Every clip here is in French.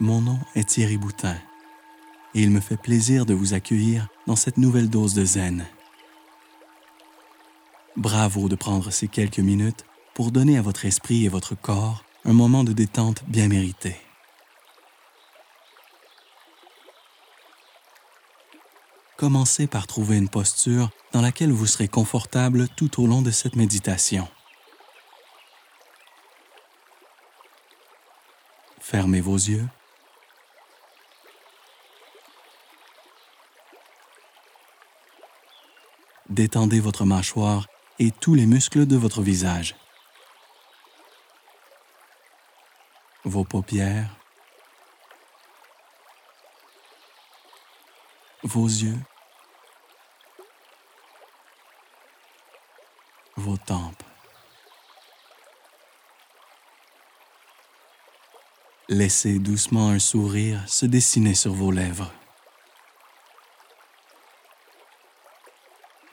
Mon nom est Thierry Boutin et il me fait plaisir de vous accueillir dans cette nouvelle dose de zen. Bravo de prendre ces quelques minutes pour donner à votre esprit et votre corps un moment de détente bien mérité. Commencez par trouver une posture dans laquelle vous serez confortable tout au long de cette méditation. Fermez vos yeux. Détendez votre mâchoire et tous les muscles de votre visage. Vos paupières. Vos yeux. Vos tempes. Laissez doucement un sourire se dessiner sur vos lèvres.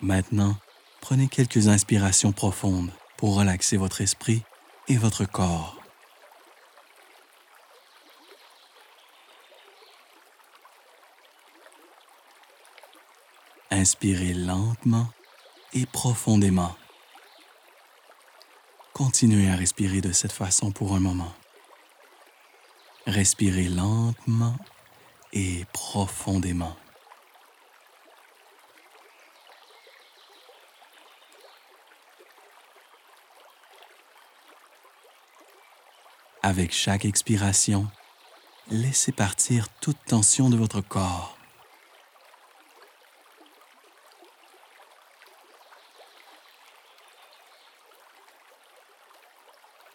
Maintenant, prenez quelques inspirations profondes pour relaxer votre esprit et votre corps. Inspirez lentement et profondément. Continuez à respirer de cette façon pour un moment. Respirez lentement et profondément. Avec chaque expiration, laissez partir toute tension de votre corps.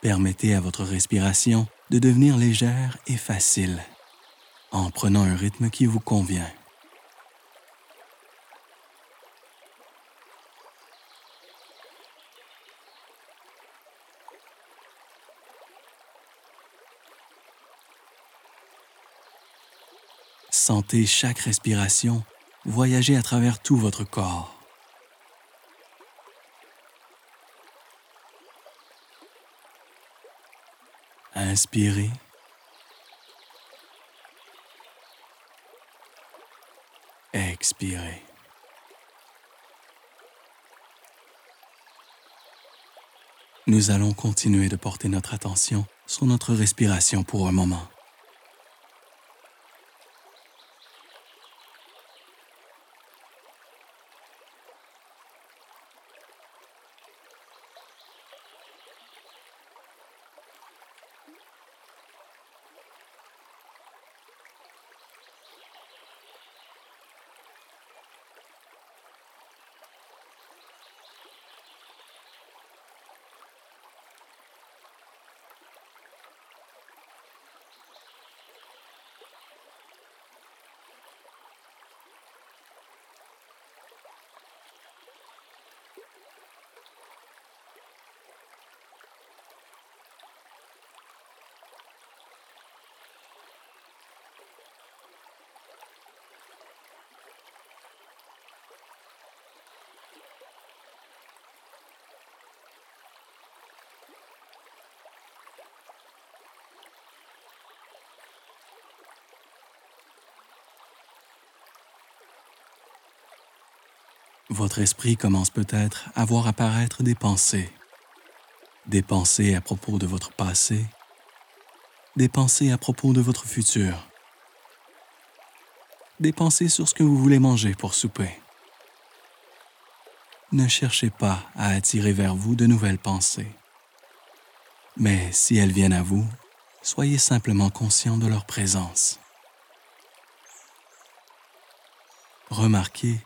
Permettez à votre respiration de devenir légère et facile en prenant un rythme qui vous convient. Sentez chaque respiration voyager à travers tout votre corps. Inspirez. Expirez. Nous allons continuer de porter notre attention sur notre respiration pour un moment. Votre esprit commence peut-être à voir apparaître des pensées. Des pensées à propos de votre passé, des pensées à propos de votre futur, des pensées sur ce que vous voulez manger pour souper. Ne cherchez pas à attirer vers vous de nouvelles pensées. Mais si elles viennent à vous, soyez simplement conscient de leur présence. Remarquez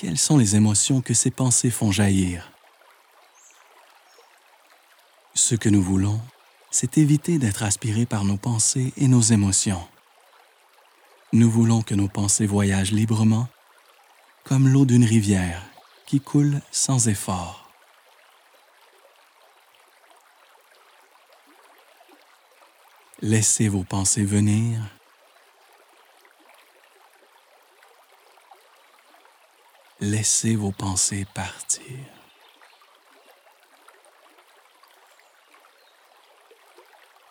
quelles sont les émotions que ces pensées font jaillir? Ce que nous voulons, c'est éviter d'être aspirés par nos pensées et nos émotions. Nous voulons que nos pensées voyagent librement, comme l'eau d'une rivière qui coule sans effort. Laissez vos pensées venir Laissez vos pensées partir.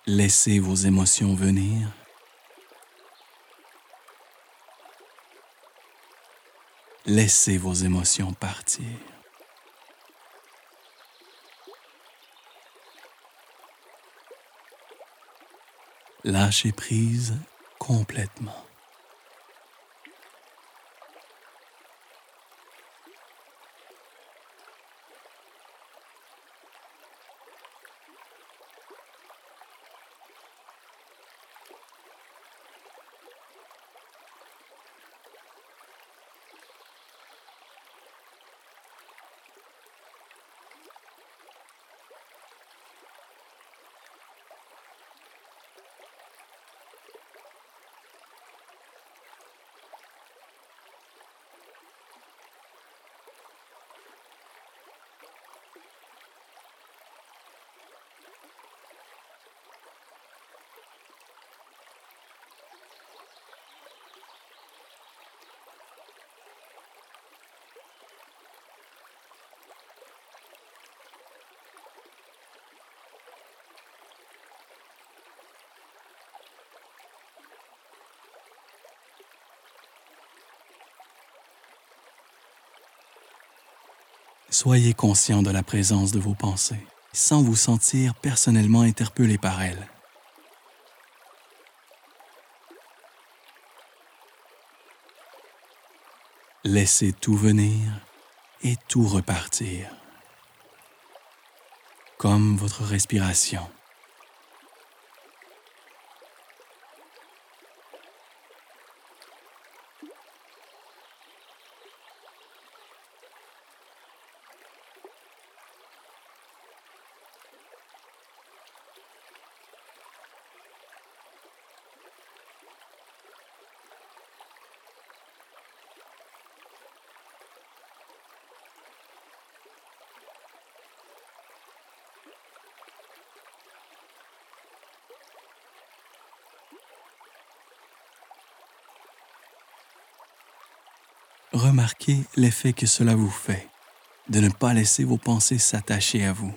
Laissez vos émotions venir. Laissez vos émotions partir. Lâchez prise complètement. Soyez conscient de la présence de vos pensées sans vous sentir personnellement interpellé par elles. Laissez tout venir et tout repartir, comme votre respiration. Remarquez l'effet que cela vous fait de ne pas laisser vos pensées s'attacher à vous.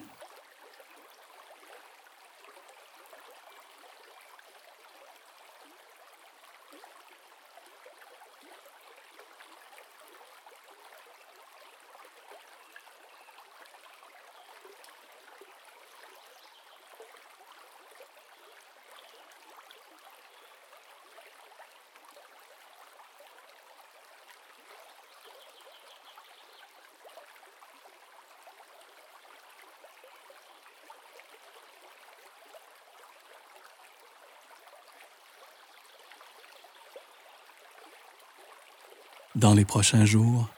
Dans les prochains jours,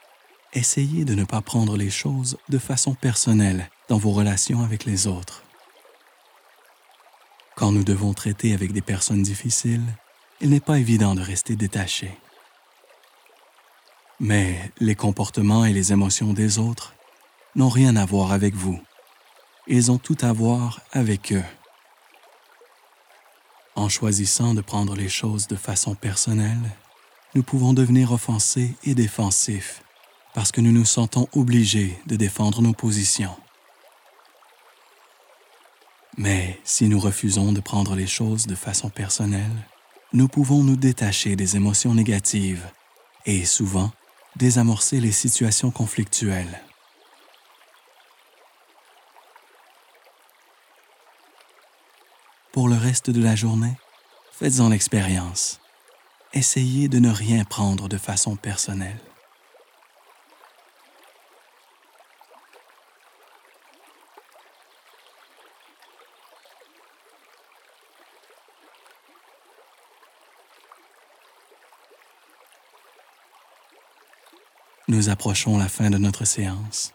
essayez de ne pas prendre les choses de façon personnelle dans vos relations avec les autres. Quand nous devons traiter avec des personnes difficiles, il n'est pas évident de rester détaché. Mais les comportements et les émotions des autres n'ont rien à voir avec vous. Ils ont tout à voir avec eux. En choisissant de prendre les choses de façon personnelle, nous pouvons devenir offensés et défensifs parce que nous nous sentons obligés de défendre nos positions. Mais si nous refusons de prendre les choses de façon personnelle, nous pouvons nous détacher des émotions négatives et souvent désamorcer les situations conflictuelles. Pour le reste de la journée, faites-en l'expérience essayez de ne rien prendre de façon personnelle. Nous approchons la fin de notre séance.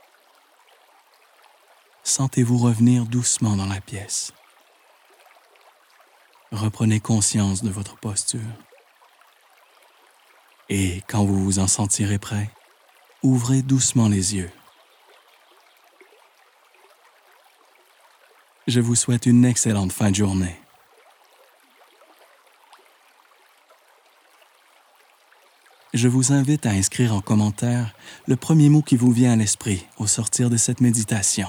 Sentez-vous revenir doucement dans la pièce. Reprenez conscience de votre posture. Et quand vous vous en sentirez prêt, ouvrez doucement les yeux. Je vous souhaite une excellente fin de journée. Je vous invite à inscrire en commentaire le premier mot qui vous vient à l'esprit au sortir de cette méditation.